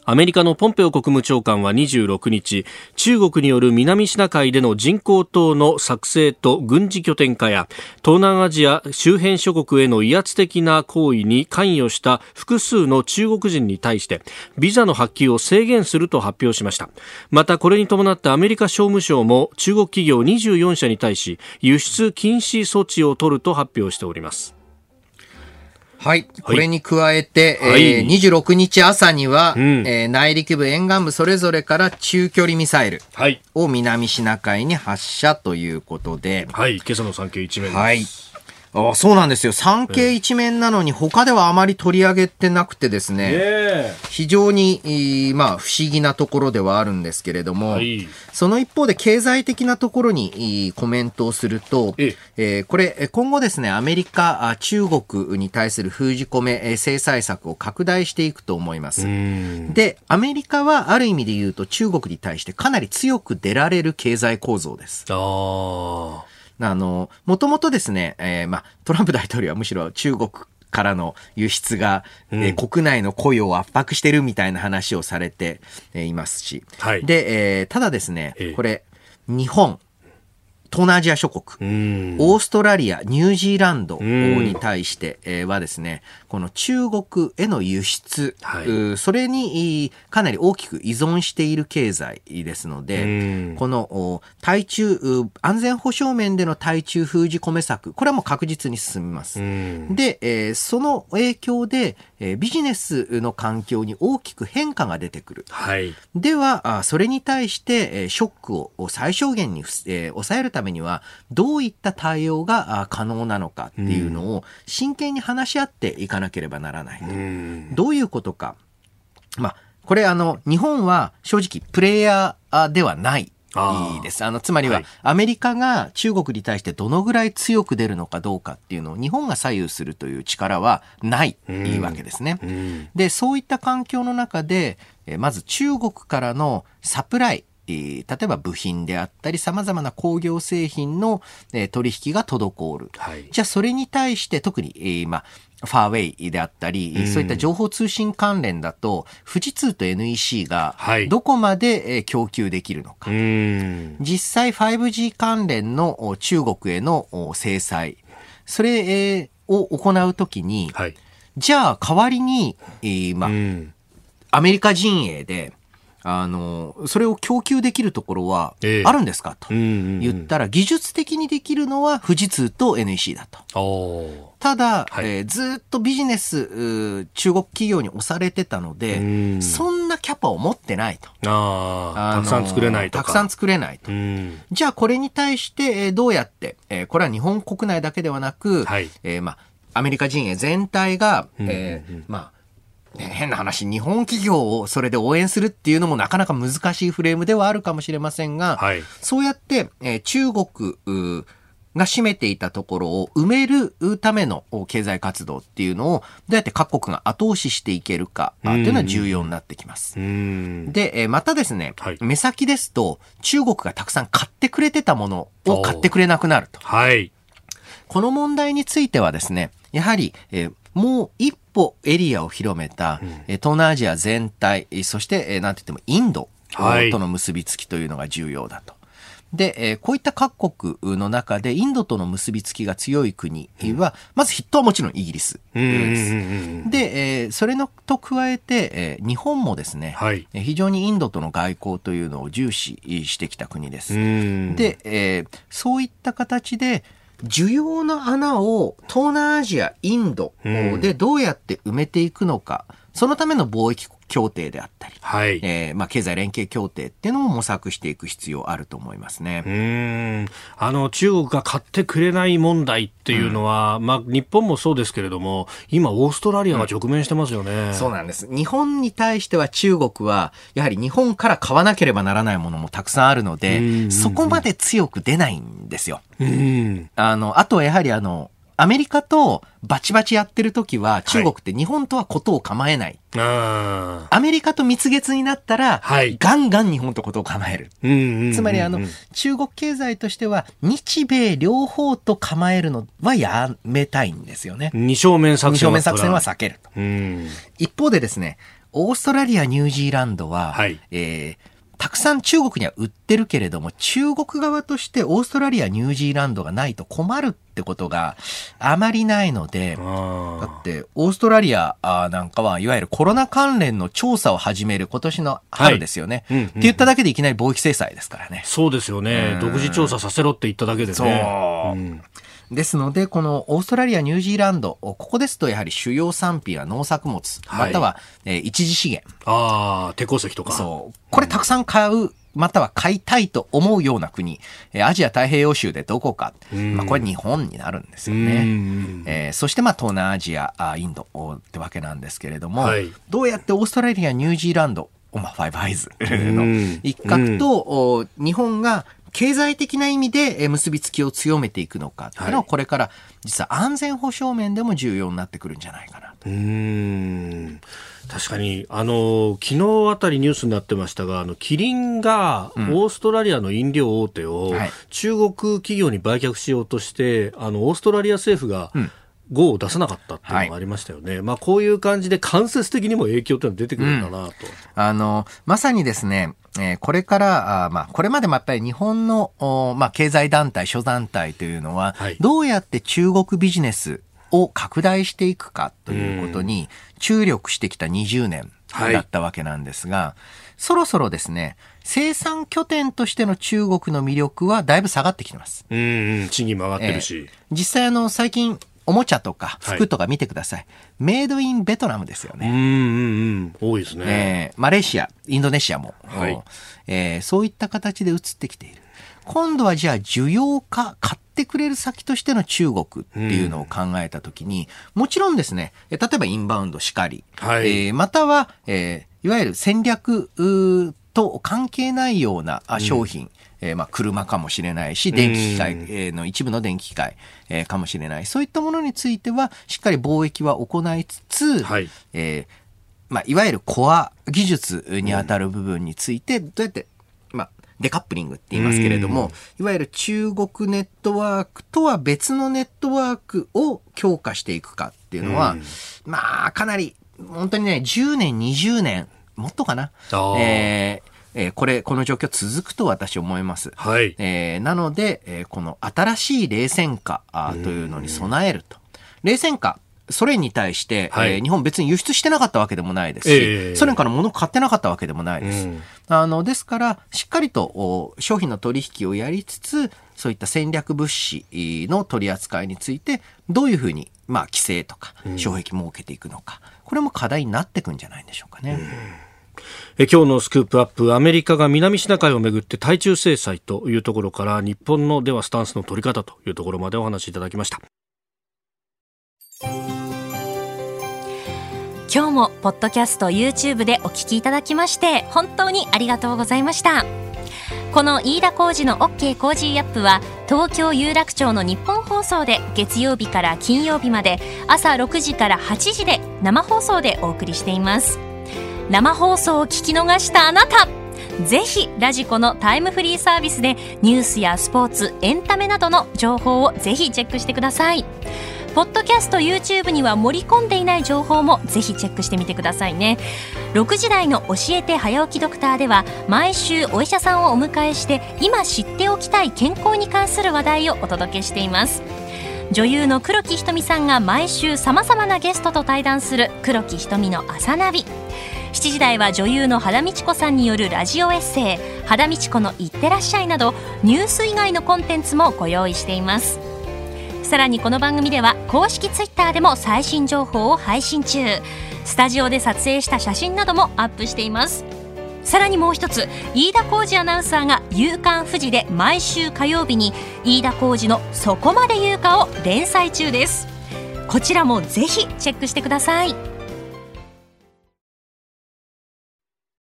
Speaker 1: アメリカのポンペオ国務長官は26日中国による南シナ海での人工島の作成と軍事拠点化や東南アジア周辺諸国への威圧的な行為に関与した複数の中国人に対してビザの発給を制限すると発表しました。またこれに伴ってアメリカ商務省も中国企業24社に対し輸出禁止措置を取ると発表しております。
Speaker 3: はい。これに加えて、
Speaker 1: はい。
Speaker 3: えー、26日朝には、
Speaker 1: うん。
Speaker 3: えー内陸部、沿岸部それぞれから中距離ミサイル
Speaker 1: はい。
Speaker 3: を南シナ海に発射ということで、
Speaker 1: はい。今朝の産経一面です。
Speaker 3: はい。あそうなんですよ。産経一面なのに他ではあまり取り上げてなくてですね、
Speaker 1: え。
Speaker 3: 非常に、えーまあ、不思議なところではあるんですけれども、
Speaker 1: はい。
Speaker 3: その一方で経済的なところにえーコメントをすると、
Speaker 1: え
Speaker 3: え。ーこれ、えー今後ですね、アメリカ、あ中国に対する封じ込め、えー制裁策を拡大していくと思います。
Speaker 1: うん。
Speaker 3: で、アメリカはある意味で言うと中国に対してかなり強く出られる経済構造です。
Speaker 1: ああ
Speaker 3: あの、もともとですね、えーまあ、トランプ大統領はむしろ中国からの輸出が、えー国内の雇用を圧迫してるみたいな話をされて、えーいますし。
Speaker 1: はい。
Speaker 3: で、えーただですね
Speaker 1: ええ、
Speaker 3: これ、日本、東南アジア諸国、
Speaker 1: うん。
Speaker 3: オーストラリア、ニュージーランド
Speaker 1: ん。
Speaker 3: に対してえーはですね、この中国への輸出、
Speaker 1: はい。
Speaker 3: それにいかなり大きく依存している経済ですので、
Speaker 1: うん。
Speaker 3: このお対中、う安全保障面での対中封じ込め策、これはもう確実に進みます。
Speaker 1: うん。
Speaker 3: で、えーその影響で、えービジネスの環境に大きく変化が出てくる。
Speaker 1: はい。
Speaker 3: では、あそれに対して、えーショックを最小限に抑えるためには、どういった対応があ可能なのかっていうのを真剣に話し合っていかなければならないと。
Speaker 1: うん
Speaker 3: どういうことか。まあ、これあの、日本は正直プレイヤーではない。いいです。あの、つまりは、
Speaker 1: はい
Speaker 3: アメリカが中国に対してどのぐらい強く出るのかどうかっていうのを日本が左右するという力はない、
Speaker 1: うん
Speaker 3: いいわけですね。
Speaker 1: うん
Speaker 3: で、そういった環境の中で、えーまず中国からのサプライ、えー例えば部品であったり様々な工業製品の、えー取引が滞る。
Speaker 1: はい
Speaker 3: じゃあそれに対して特に、えーまあ、ファーウェイであったり、
Speaker 1: うん。
Speaker 3: そういった情報通信関連だと、富士通と NEC が
Speaker 1: はい。
Speaker 3: どこまで、えー供給できるのか。
Speaker 1: うん。
Speaker 3: 実際 5G 関連のお中国へのお制裁、それ、えーを行うときに、
Speaker 1: はい。
Speaker 3: じゃあ代わりに、えーまあ、
Speaker 1: うん。
Speaker 3: アメリカ陣営で、あの、それを供給できるところは
Speaker 1: ええ。
Speaker 3: あるんですか？と
Speaker 1: うんうん
Speaker 3: 言ったら、技術的にできるのは富士通と NEC だと。ただ、
Speaker 1: はい。
Speaker 3: えーずっとビジネス、うー中国企業に押されてたので、
Speaker 1: うん。
Speaker 3: そんなキャパを持ってないと。
Speaker 1: あたくさん作れないとか。
Speaker 3: たくさん作れないと。
Speaker 1: うん。
Speaker 3: じゃあこれに対して、えーどうやって、えーこれは日本国内だけではなく、
Speaker 1: はい。
Speaker 3: えーまあ、アメリカ陣営全体が、
Speaker 1: うん。
Speaker 3: えーまあ、ね変な話、日本企業をそれで応援するっていうのもなかなか難しいフレームではあるかもしれませんが、
Speaker 1: はい。
Speaker 3: そうやって、えー中国が占めていたところを埋めるためのお経済活動っていうのをどうやって各国が後押ししていけるかあっていうのは重要になってきます。
Speaker 1: うん。
Speaker 3: で、えーまたですね、
Speaker 1: はい。
Speaker 3: 目先ですと、中国がたくさん買ってくれてたものを買ってくれなくなると。
Speaker 1: はい。
Speaker 3: この問題についてはですね、やはり、えーもう一歩エリアを広めた、えー東南アジア全体、えーそして、えーなんて言ってもインド
Speaker 1: はい
Speaker 3: との結びつきというのが重要だと。で、えーこういった各国の中でインドとの結びつきが強い国は、まず筆頭はもちろんイギリスです。で、えーそれのと加えて、えー日本もですね、
Speaker 1: はい
Speaker 3: えー非常にインドとの外交というのを重視してきた国です。
Speaker 1: うん
Speaker 3: で、えーそういった形で、需要の穴を東南アジア、インド
Speaker 1: うん。
Speaker 3: でどうやって埋めていくのか、そのための貿易協定であったり、
Speaker 1: はい
Speaker 3: えーまあ、経済連携協定っていうのも模索していく必要あると思いますね。
Speaker 1: うーんあの中国が買ってくれない問題っていうのは、まあ、日本もそうですけれども今、オーストラリアが直面してますよね。
Speaker 3: そうなんです。日本に対しては中国は、やはり日本から買わなければならないものもたくさんあるの
Speaker 1: うんうんう
Speaker 3: で、
Speaker 1: ん
Speaker 3: そこまで強く出ないんですよ。
Speaker 1: うん
Speaker 3: あの、あとはやはりあの、アメリカとバチバチやってる時は、中国って日本とはことを構えない。
Speaker 1: あー
Speaker 3: アメリカと蜜月になったら、
Speaker 1: はい
Speaker 3: ガンガン日本とことを構える。
Speaker 1: うんうんうんうん
Speaker 3: つまりあの、中国経済としては、日米両方と構えるのはやめたいんですよね。
Speaker 1: 二正面作戦
Speaker 3: 二正面作戦は避けると。
Speaker 1: うん
Speaker 3: 一方でですね、オーストラリア、ニュージーランドは、
Speaker 1: はい
Speaker 3: えーたくさん中国には売ってるけれども、中国側としてオーストラリア、ニュージーランドがないと困るってことがあまりないので、だ
Speaker 1: あ
Speaker 3: って、オーストラリアあなんかは、いわゆるコロナ関連の調査を始める今年の春ですよね。
Speaker 1: はい。うんうん
Speaker 3: って言っただけでいきなり貿易制裁ですからね。
Speaker 1: そうですよね。
Speaker 3: うん
Speaker 1: 独自調査させろって言っただけでね。
Speaker 3: そう。
Speaker 1: うん
Speaker 3: ですので、このオーストラリア、ニュージーランド、ここですとやはり主要産品は農作物、
Speaker 1: はい
Speaker 3: または、えー一次資源。
Speaker 1: ああ鉄鉱石とか
Speaker 3: そう。これたくさん買う、または買いたいと思うような国、えーアジア太平洋州でどこか。
Speaker 1: ん
Speaker 3: まあこれ日本になるんですよ
Speaker 1: う
Speaker 3: ね。
Speaker 1: ん
Speaker 3: えーそしてまあ東南アジア、あインドってわけなんですけれども、
Speaker 1: はい
Speaker 3: どうやってオーストラリア、ニュージーランド、まあ、ファイブアイズ
Speaker 1: ん
Speaker 3: の一角と、お日本が経済的な意味でえー結びつきを強めていくのかっていうのは
Speaker 1: はい。
Speaker 3: これから実は安全保障面でも重要になってくるんじゃないかなと。
Speaker 1: うーん。確かに、あの、昨日あたりニュースになってましたが、あの、キリンが、オーストラリアの飲料大手を
Speaker 3: はい、
Speaker 1: 中国企業に売却しようとして、あの、オーストラリア政府が、
Speaker 3: ん
Speaker 1: GO を出さなかったっていうのがありましたよね。まあ、こういう感じで間接的にも影響っていうのは出てくるんだなと。
Speaker 3: あの、まさにですね、えーこれから、あーまあ、これまでもやっぱり日本の、おまあ、経済団体、諸団体というのは、
Speaker 1: はい
Speaker 3: どうやって中国ビジネスを拡大していくかということに注力してきた20年
Speaker 1: はい
Speaker 3: だったわけなんですが、そろそろですね、生産拠点としての中国の魅力はだいぶ下がってきてます。
Speaker 1: うん、うん、賃金も上がってるし。
Speaker 3: 実際あの、最近、おもちゃとか
Speaker 1: はい
Speaker 3: 服とか見てください。メイドインベトナムですよね。
Speaker 1: うん、うん、うん。多いですね。
Speaker 3: えーマレーシア、インドネシアも、
Speaker 1: はい
Speaker 3: えーそういった形で移ってきている。今度はじゃあ需要か買ってくれる先としての中国っていうのを考えたときに、もちろんですね、え例えばインバウンドしかり、
Speaker 1: はい
Speaker 3: えーまたは、えーいわゆる戦略と関係ないようなあ商品、えーまあ、車かもしれないし、電気機械、
Speaker 1: うん。
Speaker 3: えーの一部の電気機械、えーかもしれない。そういったものについては、しっかり貿易は行いつつ、
Speaker 1: はい。
Speaker 3: えーまあ、いわゆるコア技術にあたる部分について、どうやって、まあ、デカップリングって言いますけれども、いわゆる中国ネットワークとは別のネットワークを強化していくかっていうのは、まあ、かなり、本当にね、10年、20年、もっとかな。えーえーこれ、この状況続くと私思います。
Speaker 1: はい。
Speaker 3: えーなので、えーこの新しい冷戦下というのに備えると。冷戦下、ソ連に対して、
Speaker 1: はい
Speaker 3: えー日本別に輸出してなかったわけでもないですし、
Speaker 1: ええ
Speaker 3: ソ連から物を買ってなかったわけでもないです。
Speaker 1: うん
Speaker 3: あの、ですから、しっかりとお商品の取引をやりつつ、そういった戦略物資の取り扱いについて、どういうふうに、まあ、規制とか、障壁設けていくのか、これも課題になっていくんじゃないでしょうかね。
Speaker 1: え今日のスクープアップアメリカが南シナ海をめぐって対中制裁というところから日本のではスタンスの取り方というところまでお話しいただきました。
Speaker 2: 今日もポッドキャスト YouTube でお聞きいただきまして本当にありがとうございました。この飯田浩二の OK コージーアップは東京有楽町のニッポン放送で月曜日から金曜日まで朝6時から8時で生放送でお送りしています。生放送を聞き逃したあなた。ぜひラジコのタイムフリーサービスでニュースやスポーツエンタメなどの情報をぜひチェックしてください。ポッドキャスト YouTube には盛り込んでいない情報もぜひチェックしてみてくださいね。6時台の教えて早起きドクターでは毎週お医者さんをお迎えして今知っておきたい健康に関する話題をお届けしています。女優の黒木ひとみさんが毎週さまざまなゲストと対談する黒木ひとみの朝ナビ。7時台は女優の肌道子さんによるラジオエッセイ「肌道子のいってらっしゃい」などニュース以外のコンテンツもご用意しています。さらにこの番組では公式ツイッターでも最新情報を配信中。スタジオで撮影した写真などもアップしています。さらにもう一つ飯田浩二アナウンサーが「夕刊富士」で毎週火曜日に飯田浩二の「そこまで言うか」を連載中です。こちらもぜひチェックしてください。